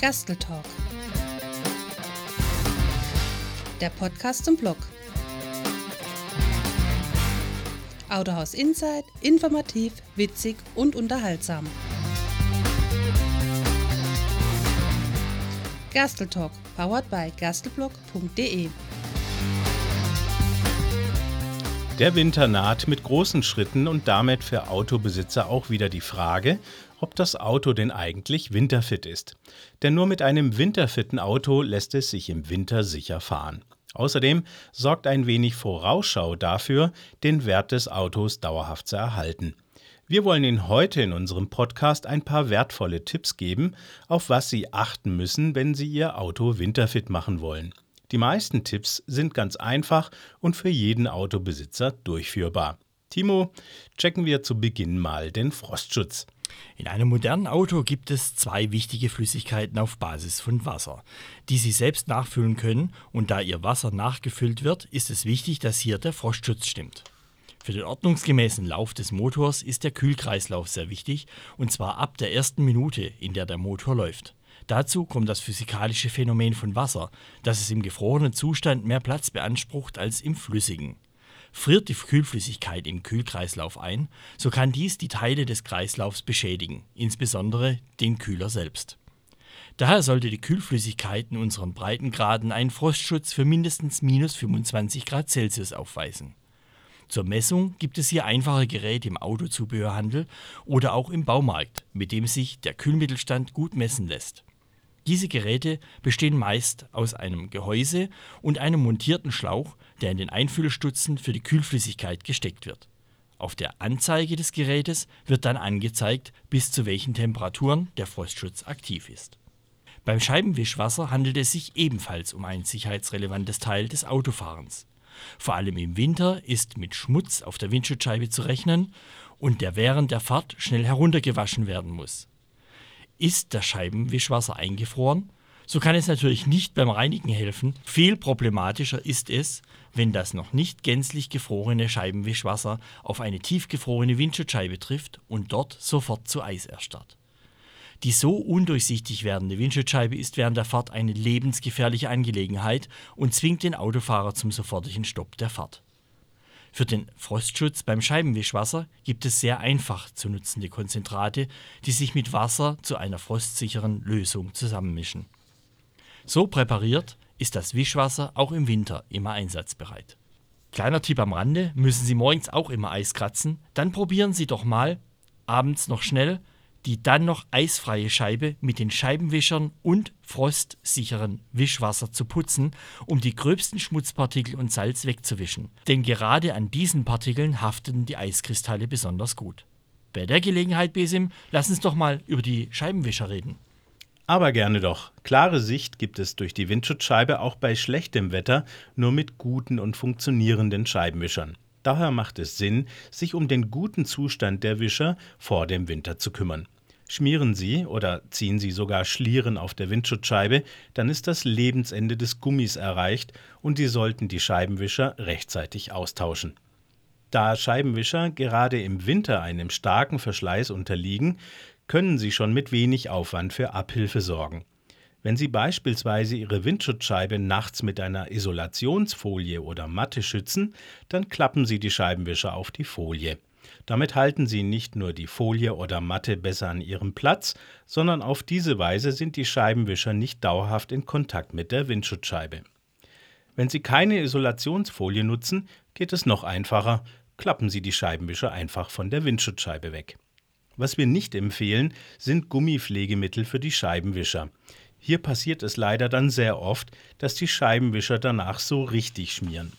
Gerstl Talk. Der Podcast zum Blog. Autohaus Insight, informativ, witzig und unterhaltsam. Gerstl Talk, powered by gerstelblog.de. Der Winter naht mit großen Schritten und damit für Autobesitzer auch wieder die Frage, ob das Auto denn eigentlich winterfit ist. Denn nur mit einem winterfitten Auto lässt es sich im Winter sicher fahren. Außerdem sorgt ein wenig Vorausschau dafür, den Wert des Autos dauerhaft zu erhalten. Wir wollen Ihnen heute in unserem Podcast ein paar wertvolle Tipps geben, auf was Sie achten müssen, wenn Sie Ihr Auto winterfit machen wollen. Die meisten Tipps sind ganz einfach und für jeden Autobesitzer durchführbar. Timo, checken wir zu Beginn mal den Frostschutz. In einem modernen Auto gibt es zwei wichtige Flüssigkeiten auf Basis von Wasser, die Sie selbst nachfüllen können und da Ihr Wasser nachgefüllt wird, ist es wichtig, dass hier der Frostschutz stimmt. Für den ordnungsgemäßen Lauf des Motors ist der Kühlkreislauf sehr wichtig und zwar ab der ersten Minute, in der der Motor läuft. Dazu kommt das physikalische Phänomen von Wasser, dass es im gefrorenen Zustand mehr Platz beansprucht als im flüssigen. Friert die Kühlflüssigkeit im Kühlkreislauf ein, so kann dies die Teile des Kreislaufs beschädigen, insbesondere den Kühler selbst. Daher sollte die Kühlflüssigkeit in unseren Breitengraden einen Frostschutz für mindestens minus 25 Grad Celsius aufweisen. Zur Messung gibt es hier einfache Geräte im Autozubehörhandel oder auch im Baumarkt, mit dem sich der Kühlmittelstand gut messen lässt. Diese Geräte bestehen meist aus einem Gehäuse und einem montierten Schlauch, der in den Einfüllstutzen für die Kühlflüssigkeit gesteckt wird. Auf der Anzeige des Gerätes wird dann angezeigt, bis zu welchen Temperaturen der Frostschutz aktiv ist. Beim Scheibenwischwasser handelt es sich ebenfalls um ein sicherheitsrelevantes Teil des Autofahrens. Vor allem im Winter ist mit Schmutz auf der Windschutzscheibe zu rechnen und der während der Fahrt schnell heruntergewaschen werden muss. Ist das Scheibenwischwasser eingefroren, so kann es natürlich nicht beim Reinigen helfen. Viel problematischer ist es, wenn das noch nicht gänzlich gefrorene Scheibenwischwasser auf eine tiefgefrorene Windschutzscheibe trifft und dort sofort zu Eis erstarrt. Die so undurchsichtig werdende Windschutzscheibe ist während der Fahrt eine lebensgefährliche Angelegenheit und zwingt den Autofahrer zum sofortigen Stopp der Fahrt. Für den Frostschutz beim Scheibenwischwasser gibt es sehr einfach zu nutzende Konzentrate, die sich mit Wasser zu einer frostsicheren Lösung zusammenmischen. So präpariert ist das Wischwasser auch im Winter immer einsatzbereit. Kleiner Tipp am Rande, müssen Sie morgens auch immer Eis kratzen, dann probieren Sie doch mal abends noch schnell die dann noch eisfreie Scheibe mit den Scheibenwischern und frostsicheren Wischwasser zu putzen, um die gröbsten Schmutzpartikel und Salz wegzuwischen. Denn gerade an diesen Partikeln haften die Eiskristalle besonders gut. Bei der Gelegenheit, Besim, lass uns doch mal über die Scheibenwischer reden. Aber gerne doch. Klare Sicht gibt es durch die Windschutzscheibe auch bei schlechtem Wetter nur mit guten und funktionierenden Scheibenwischern. Daher macht es Sinn, sich um den guten Zustand der Wischer vor dem Winter zu kümmern. Schmieren Sie oder ziehen Sie sogar Schlieren auf der Windschutzscheibe, dann ist das Lebensende des Gummis erreicht und Sie sollten die Scheibenwischer rechtzeitig austauschen. Da Scheibenwischer gerade im Winter einem starken Verschleiß unterliegen, können sie schon mit wenig Aufwand für Abhilfe sorgen. Wenn Sie beispielsweise Ihre Windschutzscheibe nachts mit einer Isolationsfolie oder Matte schützen, dann klappen Sie die Scheibenwischer auf die Folie. Damit halten Sie nicht nur die Folie oder Matte besser an ihrem Platz, sondern auf diese Weise sind die Scheibenwischer nicht dauerhaft in Kontakt mit der Windschutzscheibe. Wenn Sie keine Isolationsfolie nutzen, geht es noch einfacher. Klappen Sie die Scheibenwischer einfach von der Windschutzscheibe weg. Was wir nicht empfehlen, sind Gummipflegemittel für die Scheibenwischer. Hier passiert es leider dann sehr oft, dass die Scheibenwischer danach so richtig schmieren.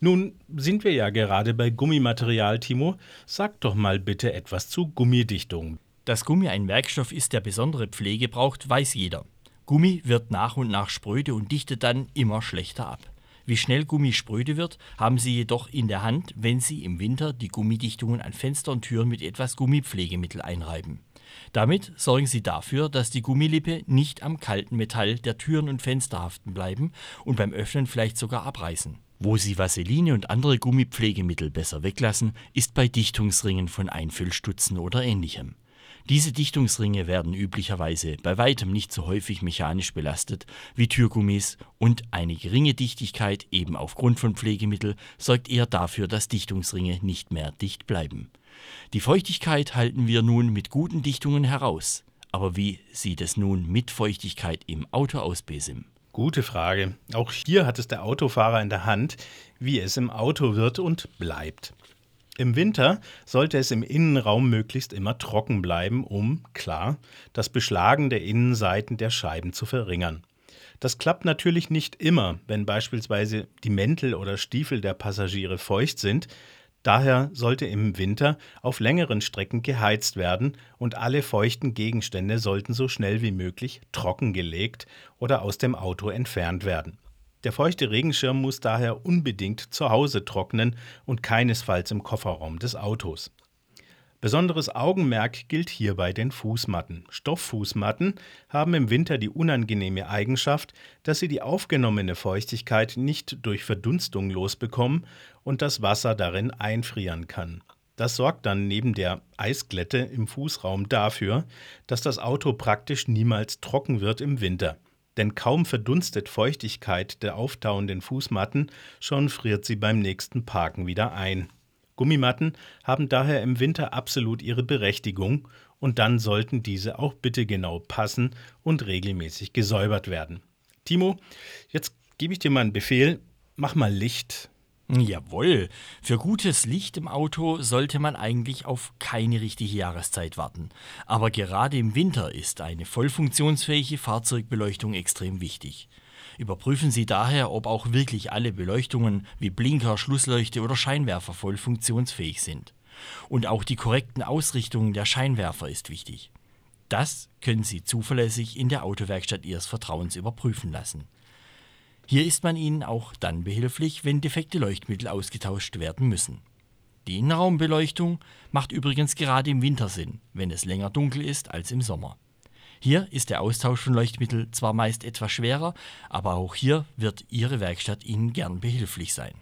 Nun sind wir ja gerade bei Gummimaterial, Timo. Sag doch mal bitte etwas zu Gummidichtung. Dass Gummi ein Werkstoff ist, der besondere Pflege braucht, weiß jeder. Gummi wird nach und nach spröde und dichtet dann immer schlechter ab. Wie schnell Gummi spröde wird, haben Sie jedoch in der Hand, wenn Sie im Winter die Gummidichtungen an Fenster und Türen mit etwas Gummipflegemittel einreiben. Damit sorgen sie dafür, dass die Gummilippe nicht am kalten Metall der Türen und Fenster haften bleiben und beim Öffnen vielleicht sogar abreißen. Wo sie Vaseline und andere Gummipflegemittel besser weglassen, ist bei Dichtungsringen von Einfüllstutzen oder ähnlichem. Diese Dichtungsringe werden üblicherweise bei weitem nicht so häufig mechanisch belastet wie Türgummis und eine geringe Dichtigkeit eben aufgrund von Pflegemittel sorgt eher dafür, dass Dichtungsringe nicht mehr dicht bleiben. Die Feuchtigkeit halten wir nun mit guten Dichtungen heraus. Aber wie sieht es nun mit Feuchtigkeit im Auto aus, Besim? Gute Frage. Auch hier hat es der Autofahrer in der Hand, wie es im Auto wird und bleibt. Im Winter sollte es im Innenraum möglichst immer trocken bleiben, um, klar, das Beschlagen der Innenseiten der Scheiben zu verringern. Das klappt natürlich nicht immer, wenn beispielsweise die Mäntel oder Stiefel der Passagiere feucht sind, Daher sollte im Winter auf längeren Strecken geheizt werden und alle feuchten Gegenstände sollten so schnell wie möglich trockengelegt oder aus dem Auto entfernt werden. Der feuchte Regenschirm muss daher unbedingt zu Hause trocknen und keinesfalls im Kofferraum des Autos. Besonderes Augenmerk gilt hierbei den Fußmatten. Stofffußmatten haben im Winter die unangenehme Eigenschaft, dass sie die aufgenommene Feuchtigkeit nicht durch Verdunstung losbekommen und das Wasser darin einfrieren kann. Das sorgt dann neben der Eisglätte im Fußraum dafür, dass das Auto praktisch niemals trocken wird im Winter. Denn kaum verdunstet Feuchtigkeit der auftauenden Fußmatten, schon friert sie beim nächsten Parken wieder ein. Gummimatten haben daher im Winter absolut ihre Berechtigung und dann sollten diese auch bitte genau passen und regelmäßig gesäubert werden. Timo, jetzt gebe ich dir mal einen Befehl, mach mal Licht. Jawohl, für gutes Licht im Auto sollte man eigentlich auf keine richtige Jahreszeit warten. Aber gerade im Winter ist eine voll funktionsfähige Fahrzeugbeleuchtung extrem wichtig. Überprüfen Sie daher, ob auch wirklich alle Beleuchtungen wie Blinker, Schlussleuchte oder Scheinwerfer voll funktionsfähig sind. Und auch die korrekten Ausrichtungen der Scheinwerfer ist wichtig. Das können Sie zuverlässig in der Autowerkstatt Ihres Vertrauens überprüfen lassen. Hier ist man Ihnen auch dann behilflich, wenn defekte Leuchtmittel ausgetauscht werden müssen. Die Innenraumbeleuchtung macht übrigens gerade im Winter Sinn, wenn es länger dunkel ist als im Sommer. Hier ist der Austausch von Leuchtmittel zwar meist etwas schwerer, aber auch hier wird Ihre Werkstatt Ihnen gern behilflich sein.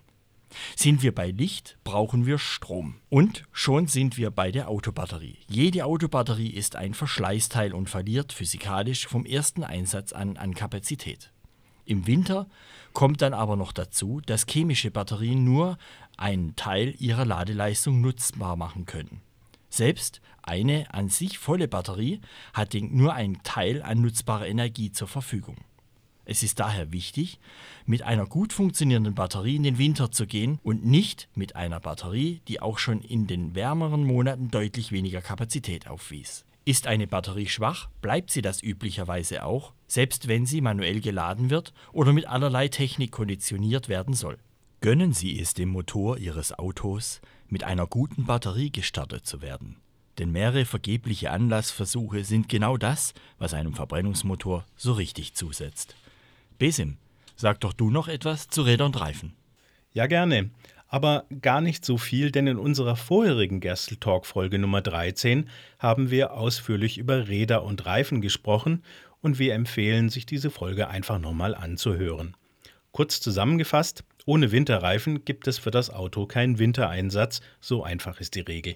Sind wir bei Licht, brauchen wir Strom. Und schon sind wir bei der Autobatterie. Jede Autobatterie ist ein Verschleißteil und verliert physikalisch vom ersten Einsatz an an Kapazität. Im Winter kommt dann aber noch dazu, dass chemische Batterien nur einen Teil ihrer Ladeleistung nutzbar machen können. Selbst eine an sich volle Batterie hat nur einen Teil an nutzbarer Energie zur Verfügung. Es ist daher wichtig, mit einer gut funktionierenden Batterie in den Winter zu gehen und nicht mit einer Batterie, die auch schon in den wärmeren Monaten deutlich weniger Kapazität aufwies. Ist eine Batterie schwach, bleibt sie das üblicherweise auch, selbst wenn sie manuell geladen wird oder mit allerlei Technik konditioniert werden soll. Gönnen Sie es dem Motor Ihres Autos, mit einer guten Batterie gestartet zu werden. Denn mehrere vergebliche Anlassversuche sind genau das, was einem Verbrennungsmotor so richtig zusetzt. Besim, sag doch du noch etwas zu Rädern und Reifen. Ja, gerne. Aber gar nicht so viel, denn in unserer vorherigen Gerstl Talk Folge Nummer 13 haben wir ausführlich über Räder und Reifen gesprochen und wir empfehlen, sich diese Folge einfach nochmal anzuhören. Kurz zusammengefasst, ohne Winterreifen gibt es für das Auto keinen Wintereinsatz, so einfach ist die Regel.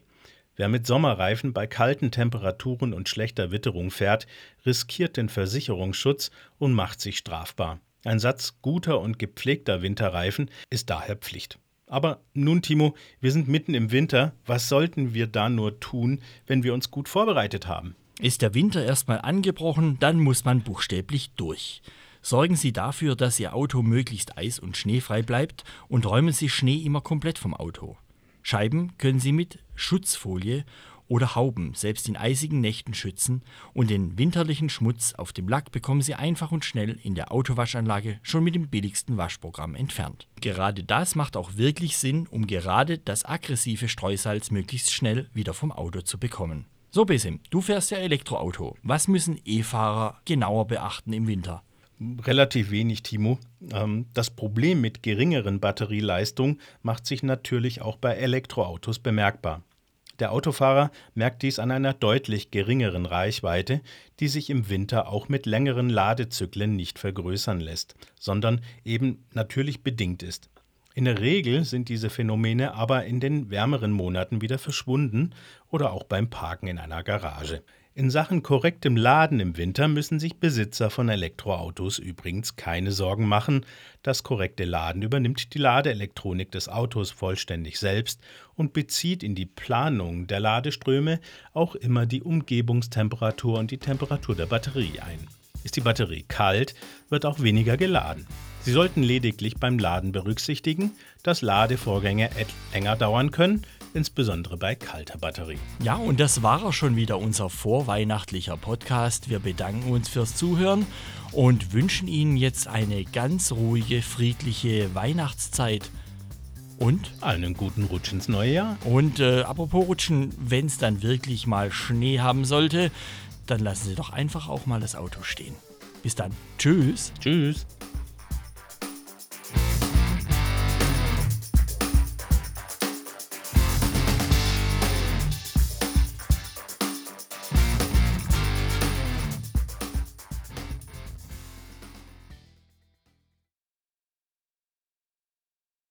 Wer mit Sommerreifen bei kalten Temperaturen und schlechter Witterung fährt, riskiert den Versicherungsschutz und macht sich strafbar. Ein Satz guter und gepflegter Winterreifen ist daher Pflicht. Aber nun, Timo, wir sind mitten im Winter. Was sollten wir da nur tun, wenn wir uns gut vorbereitet haben? Ist der Winter erstmal angebrochen, dann muss man buchstäblich durch. Sorgen Sie dafür, dass Ihr Auto möglichst eis- und schneefrei bleibt und räumen Sie Schnee immer komplett vom Auto. Scheiben können Sie mit Schutzfolie oder Hauben selbst in eisigen Nächten schützen und den winterlichen Schmutz auf dem Lack bekommen Sie einfach und schnell in der Autowaschanlage schon mit dem billigsten Waschprogramm entfernt. Gerade das macht auch wirklich Sinn, um gerade das aggressive Streusalz möglichst schnell wieder vom Auto zu bekommen. So Besim, du fährst ja Elektroauto. Was müssen E-Fahrer genauer beachten im Winter? Relativ wenig, Timo. Ähm, das Problem mit geringeren Batterieleistungen macht sich natürlich auch bei Elektroautos bemerkbar. Der Autofahrer merkt dies an einer deutlich geringeren Reichweite, die sich im Winter auch mit längeren Ladezyklen nicht vergrößern lässt, sondern eben natürlich bedingt ist. In der Regel sind diese Phänomene aber in den wärmeren Monaten wieder verschwunden oder auch beim Parken in einer Garage. In Sachen korrektem Laden im Winter müssen sich Besitzer von Elektroautos übrigens keine Sorgen machen. Das korrekte Laden übernimmt die Ladeelektronik des Autos vollständig selbst und bezieht in die Planung der Ladeströme auch immer die Umgebungstemperatur und die Temperatur der Batterie ein. Ist die Batterie kalt, wird auch weniger geladen. Sie sollten lediglich beim Laden berücksichtigen, dass Ladevorgänge länger dauern können, insbesondere bei kalter Batterie. Ja, und das war auch schon wieder unser vorweihnachtlicher Podcast. Wir bedanken uns fürs Zuhören und wünschen Ihnen jetzt eine ganz ruhige, friedliche Weihnachtszeit. Und? Einen guten Rutsch ins neue Jahr. Und äh, apropos Rutschen, wenn es dann wirklich mal Schnee haben sollte, dann lassen Sie doch einfach auch mal das Auto stehen. Bis dann. Tschüss. Tschüss.